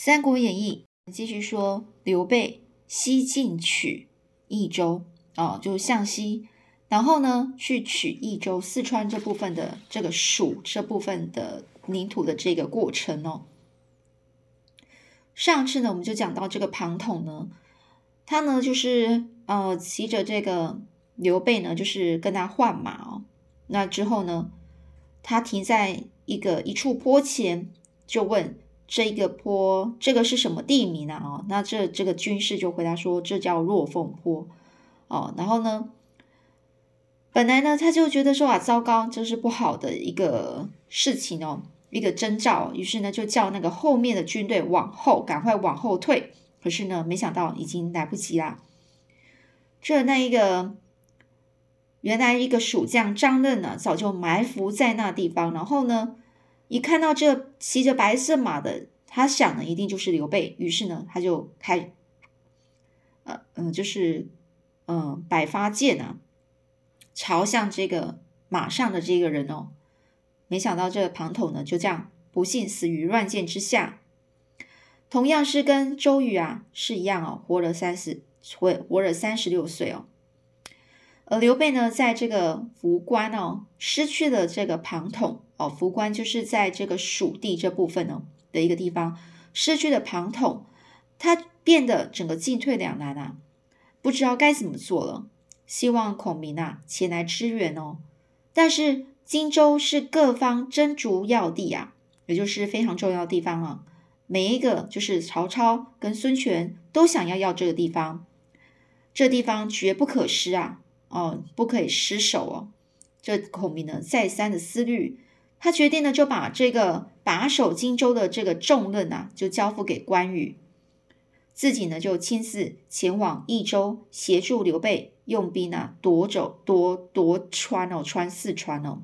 三国演义》继续说，刘备西进取益州，哦，就向西，然后呢，去取益州、四川这部分的这个蜀这部分的领土的这个过程哦。上次呢，我们就讲到这个庞统呢，他呢就是呃骑着这个刘备呢，就是跟他换马哦。那之后呢，他停在一个一处坡前，就问。这个坡，这个是什么地名啊？哦，那这这个军士就回答说，这叫落凤坡。哦，然后呢，本来呢，他就觉得说啊，糟糕，这是不好的一个事情哦，一个征兆。于是呢，就叫那个后面的军队往后，赶快往后退。可是呢，没想到已经来不及啦。这那一个原来一个蜀将张任呢，早就埋伏在那地方，然后呢。一看到这骑着白色马的，他想的一定就是刘备，于是呢，他就开，呃嗯，就是嗯，百发箭啊，朝向这个马上的这个人哦。没想到这个庞统呢，就这样不幸死于乱箭之下。同样是跟周瑜啊是一样哦，活了三十，活活了三十六岁哦。而刘备呢，在这个涪关哦，失去了这个庞统。哦，涪关就是在这个蜀地这部分呢的一个地方，失去了庞统，他变得整个进退两难啊，不知道该怎么做了。希望孔明啊前来支援哦。但是荆州是各方争逐要地啊，也就是非常重要的地方啊。每一个就是曹操跟孙权都想要要这个地方，这地方绝不可失啊！哦，不可以失手哦。这孔明呢再三的思虑。他决定呢，就把这个把守荆州的这个重任啊，就交付给关羽，自己呢就亲自前往益州，协助刘备用兵啊夺走夺夺川哦，川四川哦。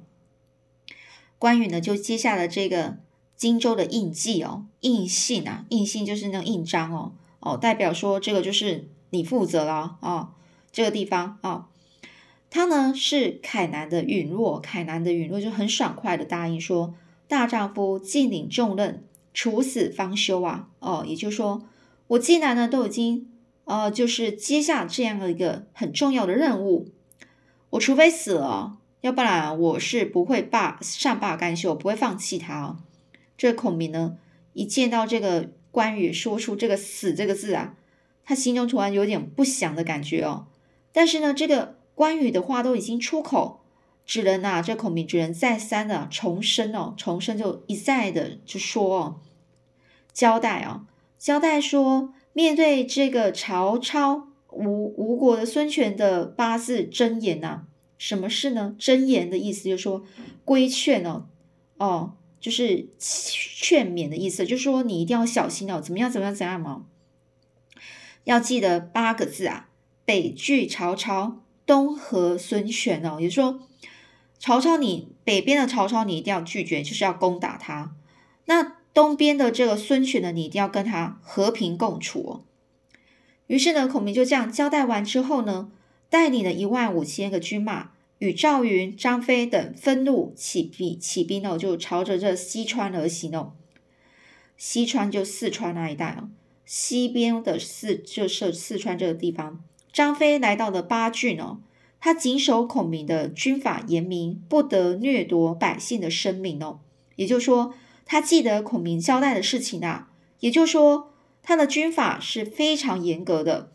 关羽呢就接下了这个荆州的印记哦，印信啊，印信就是那印章哦，哦，代表说这个就是你负责了啊，这个地方啊。他呢是凯南的允诺，凯南的允诺就很爽快的答应说：“大丈夫尽领重任，处死方休啊！”哦，也就是说，我既然呢都已经呃，就是接下这样的一个很重要的任务，我除非死了，要不然我是不会罢善罢甘休，不会放弃他哦。这孔明呢，一见到这个关羽说出这个“死”这个字啊，他心中突然有点不祥的感觉哦。但是呢，这个。关羽的话都已经出口，只能啊，这孔明只能再三的重申哦，重申就一再的就说哦，交代啊，交代说，面对这个曹操吴吴国的孙权的八字真言呐，什么事呢？真言的意思就是说规劝哦，哦，就是劝勉的意思，就是说你一定要小心哦，怎么样，怎么样，怎样嘛？要记得八个字啊，北拒曹操。东和孙权哦，也就是说，曹操你北边的曹操你一定要拒绝，就是要攻打他。那东边的这个孙权呢，你一定要跟他和平共处哦。于是呢，孔明就这样交代完之后呢，带领了一万五千个军马，与赵云、张飞等分路起兵，起兵哦，就朝着这西川而行哦。西川就四川那一带哦，西边的四就是四川这个地方。张飞来到了巴郡哦，他谨守孔明的军法严明，不得掠夺百姓的生命哦。也就是说，他记得孔明交代的事情啊。也就是说，他的军法是非常严格的，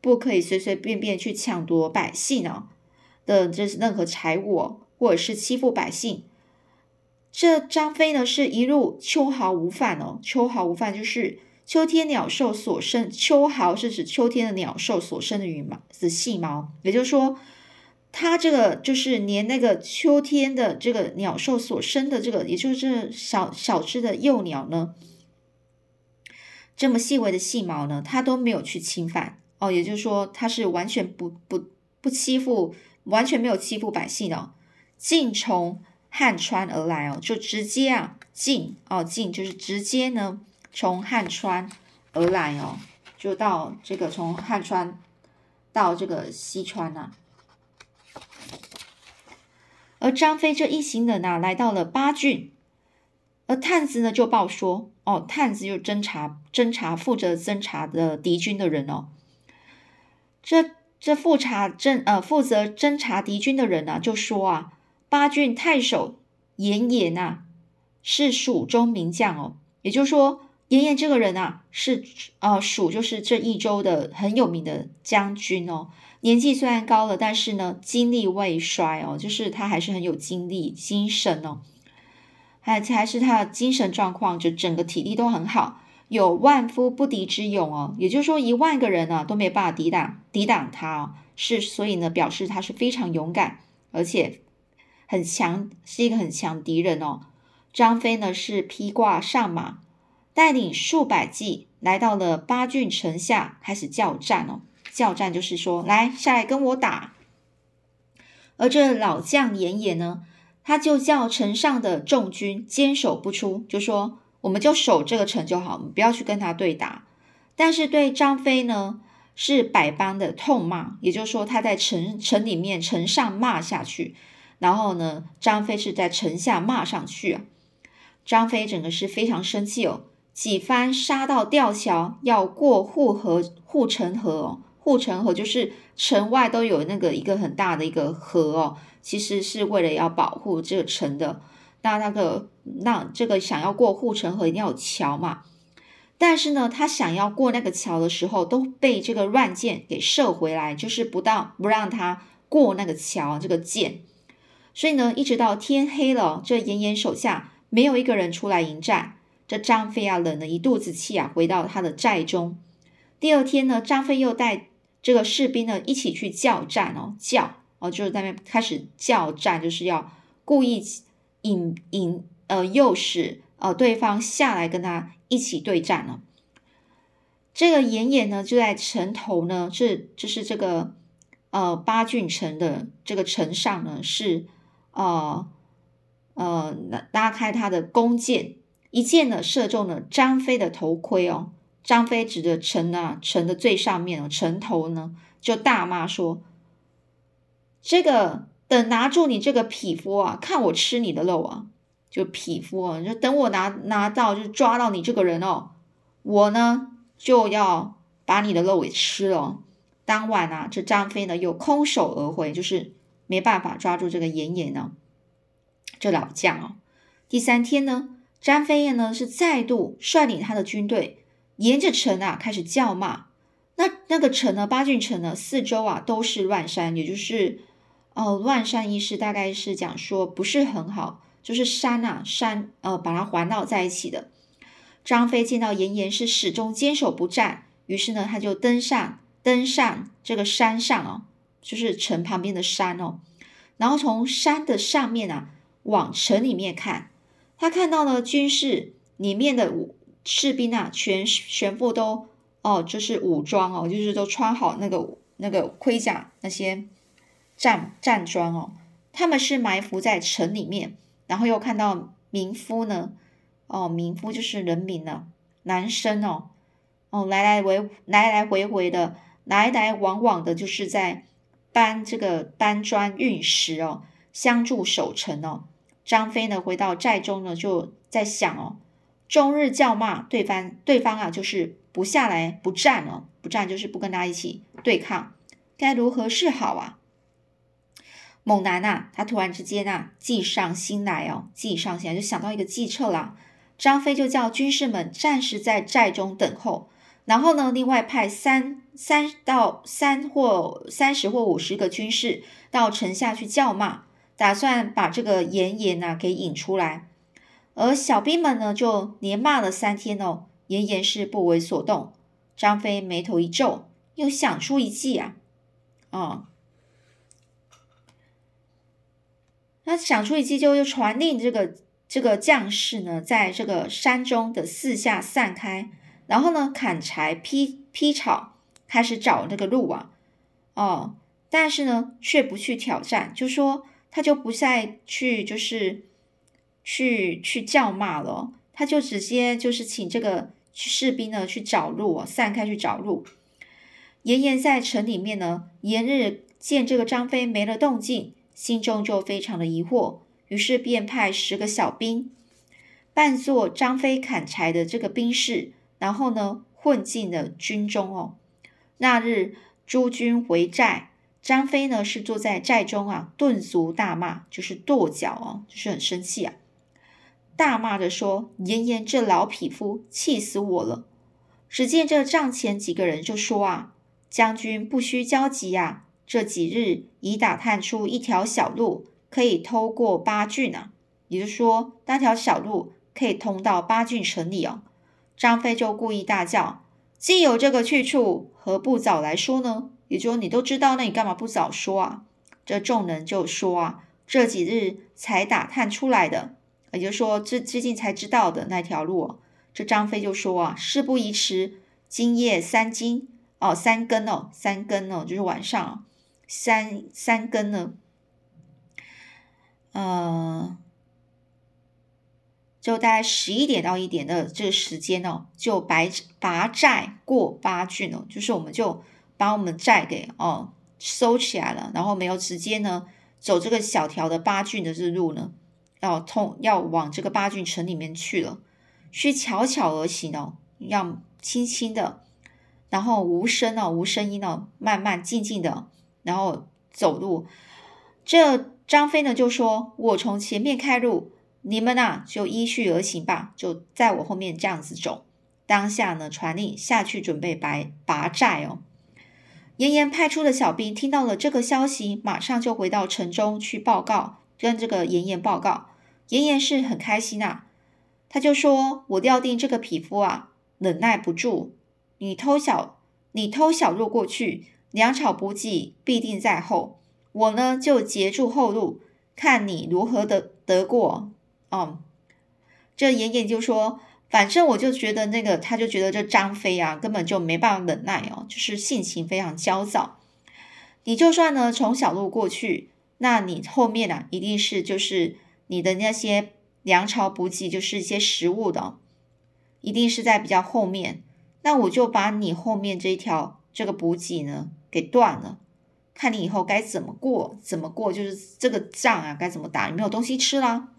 不可以随随便便去抢夺百姓呢的这是任何财物，或者是欺负百姓。这张飞呢，是一路秋毫无犯哦，秋毫无犯就是。秋天鸟兽所生，秋毫是指秋天的鸟兽所生的羽毛的细毛，也就是说，它这个就是连那个秋天的这个鸟兽所生的这个，也就是小小只的幼鸟呢，这么细微的细毛呢，它都没有去侵犯哦，也就是说，它是完全不不不欺负，完全没有欺负百姓的，尽从汉川而来哦，就直接啊进哦进就是直接呢。从汉川而来哦，就到这个从汉川到这个西川呐。而张飞这一行人呐，来到了巴郡，而探子呢就报说：“哦，探子就侦查侦查负责侦查的敌军的人哦。这这复查侦呃负责侦查敌军的人呢，就说啊，巴郡太守严颜呐是蜀中名将哦，也就是说爷爷这个人啊是呃蜀就是这一州的很有名的将军哦。年纪虽然高了，但是呢精力未衰哦，就是他还是很有精力精神哦，还还是他的精神状况就整个体力都很好。有万夫不敌之勇哦，也就是说一万个人呢都没办法抵挡抵挡他哦，是所以呢表示他是非常勇敢，而且很强，是一个很强敌人哦。张飞呢是披挂上马，带领数百骑来到了八郡城下，开始叫战哦。叫战就是说来下来跟我打。而这老将严颜呢，他就叫城上的众军坚守不出，就说。我们就守这个城就好，我们不要去跟他对打。但是对张飞呢，是百般的痛骂，也就是说他在城城里面城上骂下去，然后呢，张飞是在城下骂上去啊。张飞整个是非常生气哦，几番杀到吊桥，要过护河护城河哦。护城河就是城外都有那个一个很大的一个河哦，其实是为了要保护这个城的。那那个那这个想要过护城河一定要有桥嘛，但是呢，他想要过那个桥的时候，都被这个乱箭给射回来，就是不到不让他过那个桥这个箭，所以呢，一直到天黑了，这严严手下没有一个人出来迎战，这张飞啊，冷了一肚子气啊，回到他的寨中。第二天呢，张飞又带这个士兵呢一起去叫战哦，叫哦，就是在那开始叫战，就是要故意。引引呃诱使呃对方下来跟他一起对战了。这个严颜呢就在城头呢，是就是这个呃八郡城的这个城上呢是呃呃拉开他的弓箭，一箭呢射中了张飞的头盔哦。张飞指着城啊城的最上面哦城头呢就大骂说：“这个。”等拿住你这个匹夫啊，看我吃你的肉啊！就匹夫啊，就等我拿拿到，就抓到你这个人哦，我呢就要把你的肉给吃了。当晚啊，这张飞呢又空手而回，就是没办法抓住这个严颜呢，这老将哦。第三天呢，张飞燕呢是再度率领他的军队沿着城啊开始叫骂。那那个城呢，八郡城呢，四周啊都是乱山，也就是。哦，乱山意思大概是讲说不是很好，就是山啊山，呃，把它环绕在一起的。张飞见到严颜是始终坚守不战，于是呢，他就登上登上这个山上哦，就是城旁边的山哦，然后从山的上面啊往城里面看，他看到了军士里面的武士兵啊，全全部都哦，就是武装哦，就是都穿好那个那个盔甲那些。战战装哦，他们是埋伏在城里面，然后又看到民夫呢，哦，民夫就是人民呢，男生哦，哦，来来回来来回回的，来来往往的，就是在搬这个搬砖运石哦，相助守城哦。张飞呢，回到寨中呢，就在想哦，终日叫骂对方，对方啊，就是不下来不战哦，不战就是不跟他一起对抗，该如何是好啊？猛男呐，他突然之间呐，计上心来哦，计上心来就想到一个计策啦。张飞就叫军士们暂时在寨中等候，然后呢，另外派三三到三或三十或五十个军士到城下去叫骂，打算把这个严颜呐给引出来。而小兵们呢，就连骂了三天哦，严颜是不为所动。张飞眉头一皱，又想出一计啊，哦。他想出一计，就又传令这个这个将士呢，在这个山中的四下散开，然后呢砍柴劈劈草，开始找那个路啊，哦，但是呢却不去挑战，就说他就不再去，就是去去叫骂了，他就直接就是请这个士兵呢去找路，散开去找路。严颜在城里面呢，连日见这个张飞没了动静。心中就非常的疑惑，于是便派十个小兵扮作张飞砍柴的这个兵士，然后呢混进了军中哦。那日诸军回寨，张飞呢是坐在寨中啊，顿足大骂，就是跺脚哦，就是很生气啊，大骂着说：“严严这老匹夫，气死我了！”只见这帐前几个人就说啊：“将军不需焦急呀，这几日已打探出一条小路，可以偷过八郡啊，也就是说，那条小路。”可以通到八郡城里哦。张飞就故意大叫：“既有这个去处，何不早来说呢？”也就，你都知道，那你干嘛不早说啊？这众人就说啊：“这几日才打探出来的，也就是说，这最近才知道的那条路。”这张飞就说啊：“事不宜迟，今夜三更哦，三更哦，三更哦，就是晚上三三更呢，呃。”就大概十一点到一点的这个时间哦，就白拔寨过八郡哦，就是我们就把我们寨给哦收起来了，然后没有直接呢走这个小条的八郡的这路呢，要通要往这个八郡城里面去了，需悄悄而行哦，要轻轻的，然后无声哦，无声音哦，慢慢静静的，然后走路。这张飞呢就说：“我从前面开路。”你们呐，就依序而行吧，就在我后面这样子走。当下呢，传令下去准备拔拔寨哦。严严派出的小兵听到了这个消息，马上就回到城中去报告，跟这个严严报告。严严是很开心呐，他就说：“我料定这个匹夫啊，忍耐不住。你偷小，你偷小路过去，粮草补给必定在后。我呢，就截住后路，看你如何的得过。”哦，这严严就说，反正我就觉得那个，他就觉得这张飞啊，根本就没办法忍耐哦，就是性情非常焦躁。你就算呢从小路过去，那你后面啊，一定是就是你的那些粮草补给，就是一些食物的，一定是在比较后面。那我就把你后面这一条这个补给呢给断了，看你以后该怎么过，怎么过，就是这个仗啊该怎么打，你没有东西吃啦。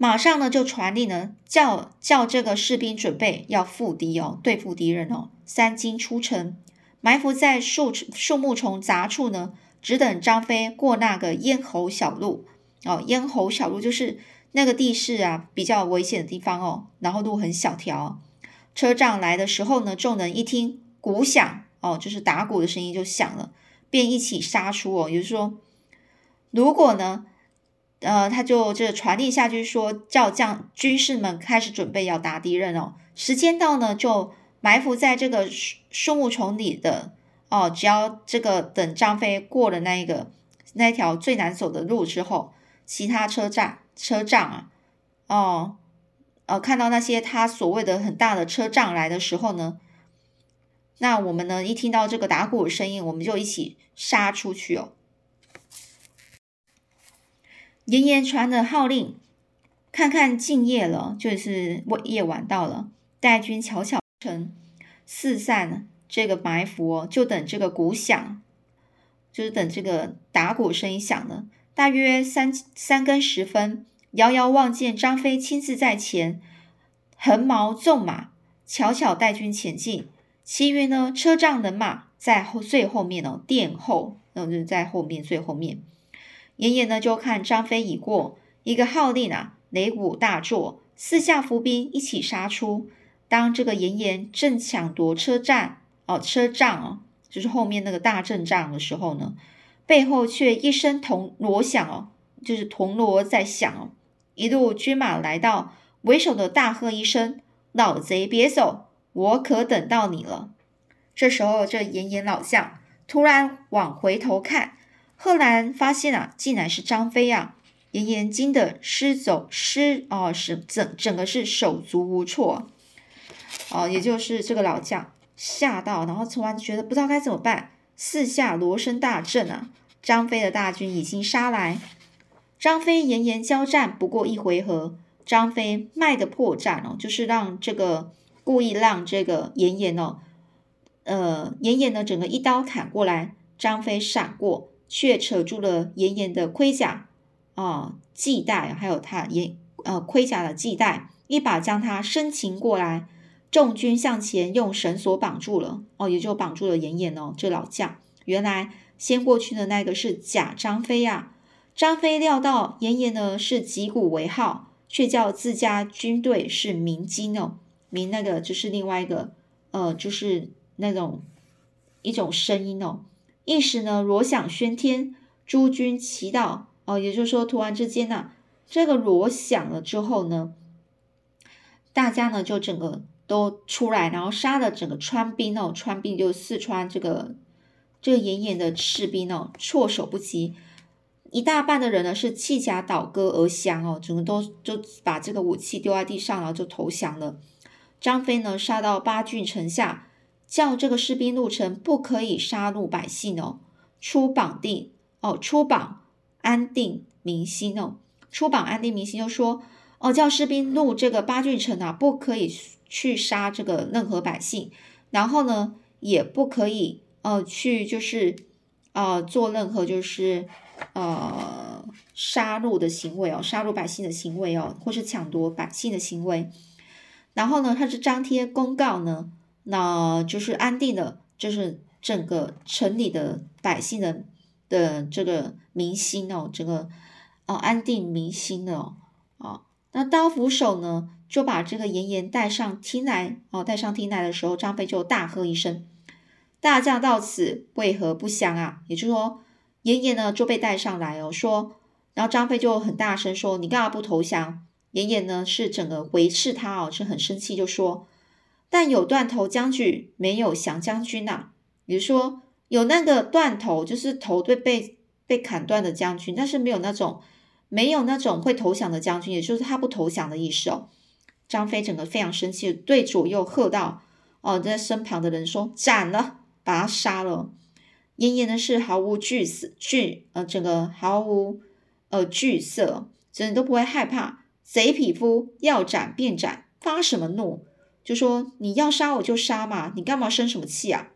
马上呢，就传令呢，叫叫这个士兵准备要赴敌哦，对付敌人哦。三更出城，埋伏在树树木丛杂处呢，只等张飞过那个咽喉小路哦。咽喉小路就是那个地势啊，比较危险的地方哦。然后路很小条，车仗来的时候呢，众人一听鼓响哦，就是打鼓的声音就响了，便一起杀出哦。也就是说，如果呢。呃，他就这传递下去说，叫将军士们开始准备要打敌人哦。时间到呢，就埋伏在这个树树木丛里的哦。只要这个等张飞过了那一个那条最难走的路之后，其他车站车仗啊，哦，呃，看到那些他所谓的很大的车仗来的时候呢，那我们呢一听到这个打鼓的声音，我们就一起杀出去哦。严严传的号令，看看静夜了，就是夜晚到了，带军悄悄成四散，这个埋伏就等这个鼓响，就是等这个打鼓声音响了。大约三三更时分，遥遥望见张飞亲自在前，横矛纵马，悄悄带军前进。其余呢，车仗人马在后最后面哦，殿后，然后就是在后面最后面。严严呢，就看张飞已过，一个号令啊，擂鼓大作，四下伏兵一起杀出。当这个严严正抢夺车站哦，车仗哦，就是后面那个大阵仗的时候呢，背后却一声铜锣响哦，就是铜锣在响哦。一路军马来到，为首的大喝一声：“老贼别走，我可等到你了。”这时候，这严严老将突然往回头看。赫然发现啊，竟然是张飞啊！严严惊得失走失哦，是整整个是手足无措哦，也就是这个老将吓到，然后突然觉得不知道该怎么办。四下锣声大震啊，张飞的大军已经杀来。张飞炎炎交战不过一回合，张飞卖的破绽哦，就是让这个故意让这个严严哦，呃，严严呢整个一刀砍过来，张飞闪过。却扯住了严严的盔甲啊，系带，还有他严呃盔甲的系带，一把将他生擒过来。众军向前用绳索绑住了，哦，也就绑住了严颜哦。这老将原来先过去的那个是假张飞呀。张飞料到严颜呢是击鼓为号，却叫自家军队是鸣金哦，鸣那个就是另外一个呃，就是那种一种声音哦。一时呢锣响喧天，诸军齐到哦，也就是说突然之间呢，这个锣响了之后呢，大家呢就整个都出来，然后杀了整个川兵哦，川兵就四川这个这个严严的士兵哦，措手不及。一大半的人呢是弃甲倒戈而降哦，整个都就把这个武器丢在地上，然后就投降了。张飞呢杀到八郡城下，叫这个士兵入城，不可以杀戮百姓哦。出榜定哦，出榜安定民心哦，出榜安定民心就说哦，叫士兵入这个八郡城啊，不可以去杀这个任何百姓，然后呢也不可以呃去就是呃做任何就是。呃，杀戮的行为哦，杀戮百姓的行为哦，或是抢夺百姓的行为。然后呢，他是张贴公告呢，那就是安定的，就是整个城里的百姓的的这个民心哦，这个哦安定民心的哦。啊，那刀斧手呢，就把这个严颜带上厅来哦，带上厅来的时候，张飞就大喝一声：“大将到此，为何不降啊？”也就是说。严颜呢就被带上来哦，说，然后张飞就很大声说：“你干嘛不投降？”严颜呢是整个回斥他哦，是很生气，就说：“但有断头将军，没有降将军呐。”比如说有那个断头，就是头被被被砍断的将军，但是没有那种没有那种会投降的将军，也就是他不投降的意思哦。张飞整个非常生气，对左右喝道：“哦，在身旁的人说斩了，把他杀了。”严颜呢是毫无惧色，惧呃整个毫无呃惧色，真的都不会害怕。贼匹夫要斩便斩，发什么怒？就说你要杀我就杀嘛，你干嘛生什么气啊？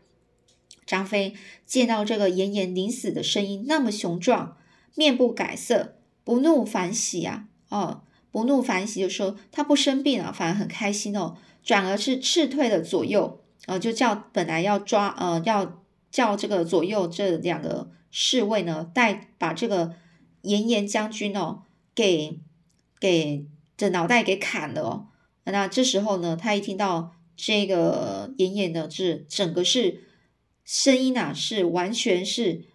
张飞见到这个严颜临死的声音那么雄壮，面不改色，不怒反喜啊！哦，不怒反喜，就说他不生病了，反而很开心哦，转而是斥退了左右，呃，就叫本来要抓呃要。叫这个左右这两个侍卫呢，带把这个严颜将军哦，给给的脑袋给砍了哦。那这时候呢，他一听到这个严颜的是整个是声音啊，是完全是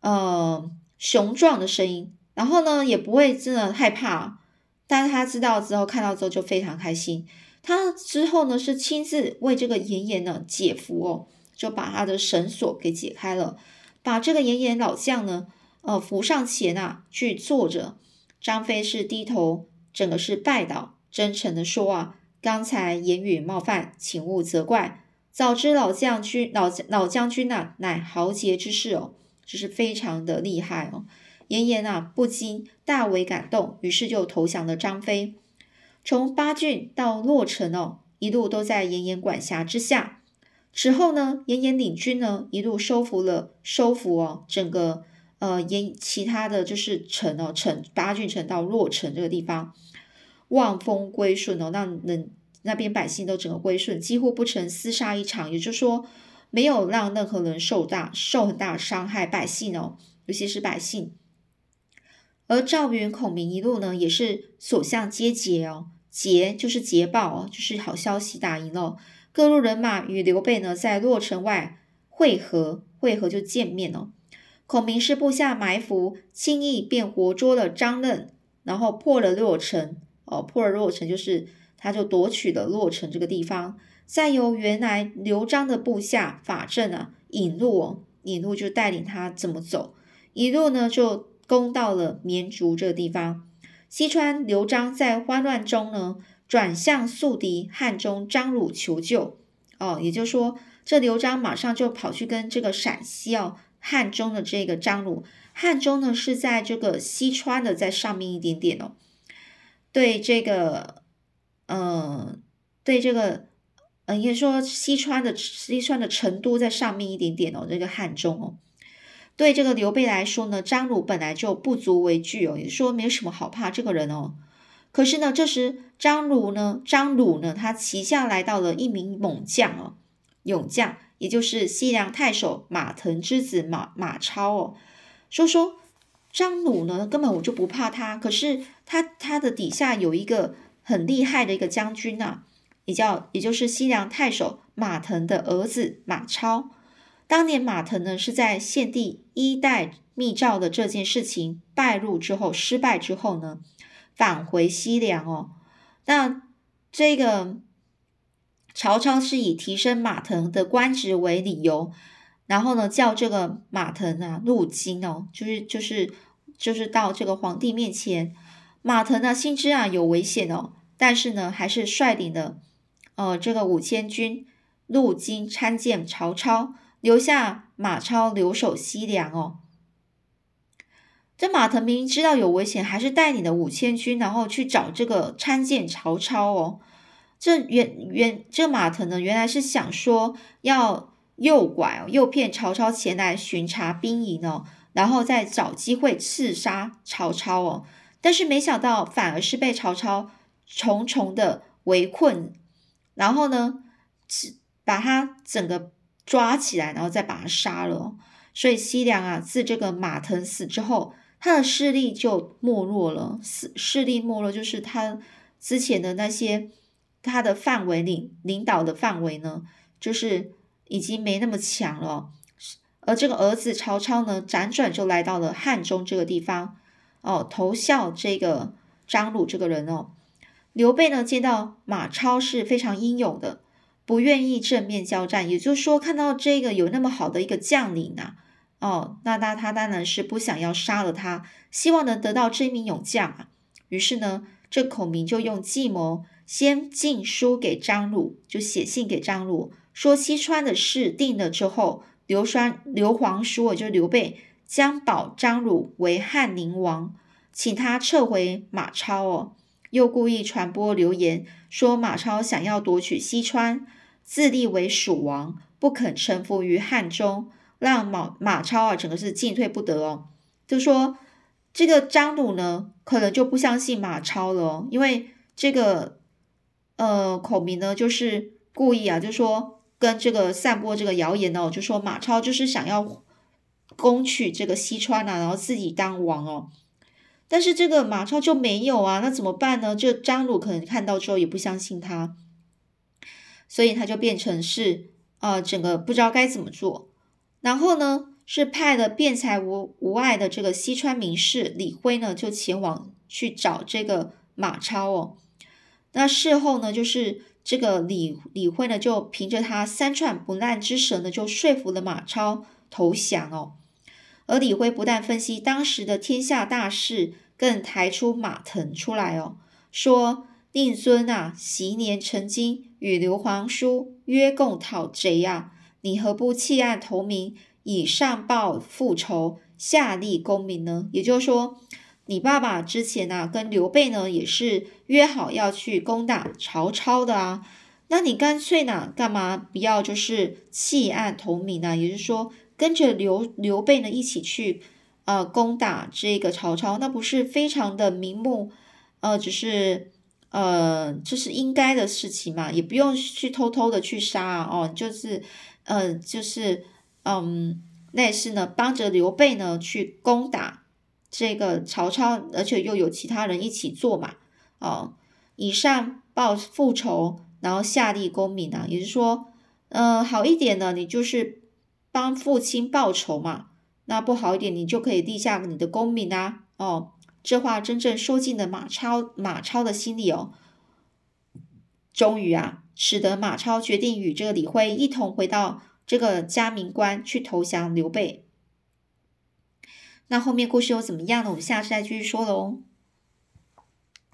呃雄壮的声音，然后呢也不会真的害怕，但是他知道之后看到之后就非常开心。他之后呢是亲自为这个严颜呢解服哦。就把他的绳索给解开了，把这个严颜老将呢，呃，扶上前啊，去坐着。张飞是低头，整个是拜倒，真诚的说啊，刚才言语冒犯，请勿责怪。早知老将军老老将军呐，乃豪杰之士哦，就是非常的厉害哦。严颜啊，不禁大为感动，于是就投降了张飞。从巴郡到洛城哦，一路都在严颜管辖之下。此后呢，严颜领军呢，一路收服了收服哦，整个呃严其他的就是城哦，城八郡城到洛城这个地方，望风归顺哦，让人那边百姓都整个归顺，几乎不曾厮杀一场，也就是说没有让任何人受大受很大伤害，百姓哦，尤其是百姓。而赵云、孔明一路呢，也是所向皆捷哦，捷就是捷报哦，就是好消息打赢了。各路人马与刘备呢，在洛城外会合，会合就见面哦。孔明是布下埋伏，轻易便活捉了张任，然后破了洛城。哦，破了洛城就是他就夺取了洛城这个地方，再由原来刘璋的部下法正啊引路哦，引路就带领他怎么走，一路呢就攻到了绵竹这个地方。西川刘璋在慌乱中呢。转向宿敌汉中张鲁求救哦，也就是说，这刘璋马上就跑去跟这个陕西哦汉中的这个张鲁，汉中呢是在这个西川的在上面一点点哦，对这个，嗯，对这个，嗯，应该说西川的西川的成都在上面一点点哦，这个汉中哦，对这个刘备来说呢，张鲁本来就不足为惧哦，也说没有什么好怕这个人哦。可是呢，这时张鲁呢，张鲁呢，他旗下来到了一名猛将哦，勇将，也就是西凉太守马腾之子马马超哦，说说张鲁呢，根本我就不怕他，可是他他的底下有一个很厉害的一个将军呐，也叫也就是西凉太守马腾的儿子马超。当年马腾呢是在献帝一代密诏的这件事情败露之后，失败之后呢，返回西凉哦。那这个曹操是以提升马腾的官职为理由，然后呢叫这个马腾啊入京哦，就是就是就是到这个皇帝面前。马腾呢心知啊有危险哦，但是呢还是率领的呃这个五千军入京参见曹操。留下马超留守西凉哦。这马腾明明知道有危险，还是带领的五千军，然后去找这个参见曹操哦。这原原这马腾呢，原来是想说要诱拐哦，诱骗曹操前来巡查兵营哦，然后再找机会刺杀曹操哦。但是没想到，反而是被曹操重重的围困，然后呢，把他整个。抓起来，然后再把他杀了。所以西凉啊，自这个马腾死之后，他的势力就没落了。势势力没落，就是他之前的那些他的范围领领导的范围呢，就是已经没那么强了。而这个儿子曹操呢，辗转就来到了汉中这个地方，哦，投效这个张鲁这个人哦。刘备呢，见到马超是非常英勇的。不愿意正面交战，也就是说，看到这个有那么好的一个将领啊，哦，那那他当然是不想要杀了他，希望能得到这名勇将啊。于是呢，这孔明就用计谋，先进书给张鲁，就写信给张鲁，说西川的事定了之后，刘栓、刘皇叔，也就是刘备，将保张鲁为汉宁王，请他撤回马超哦。又故意传播流言，说马超想要夺取西川。自立为蜀王，不肯臣服于汉中，让马马超啊，整个是进退不得哦。就说这个张鲁呢，可能就不相信马超了哦，因为这个呃孔明呢，就是故意啊，就说跟这个散播这个谣言哦，就说马超就是想要攻取这个西川啊，然后自己当王哦。但是这个马超就没有啊，那怎么办呢？这张鲁可能看到之后也不相信他。所以他就变成是，呃，整个不知道该怎么做。然后呢，是派了辩才无无碍的这个西川名士李辉呢，就前往去找这个马超哦。那事后呢，就是这个李李辉呢，就凭着他三串不烂之舌呢，就说服了马超投降哦。而李辉不但分析当时的天下大势，更抬出马腾出来哦，说。令尊啊，昔年曾经与刘皇叔约共讨贼啊，你何不弃暗投明，以上报复仇，下立功名呢？也就是说，你爸爸之前呢，跟刘备呢，也是约好要去攻打曹操的啊。那你干脆呢，干嘛不要就是弃暗投明呢？也就是说，跟着刘刘备呢一起去呃攻打这个曹操，那不是非常的明目？呃，只是。呃，这是应该的事情嘛，也不用去偷偷的去杀哦，就是，呃，就是，嗯，那是呢，帮着刘备呢去攻打这个曹操，而且又有其他人一起做嘛，哦，以上报复仇，然后下立功名啊，也就是说，呃，好一点呢，你就是帮父亲报仇嘛，那不好一点，你就可以立下你的功名啊，哦。这话真正说进了马超马超的心里哦。终于啊，使得马超决定与这个李辉一同回到这个嘉明关去投降刘备。那后面故事又怎么样呢？我们下次再继续说喽。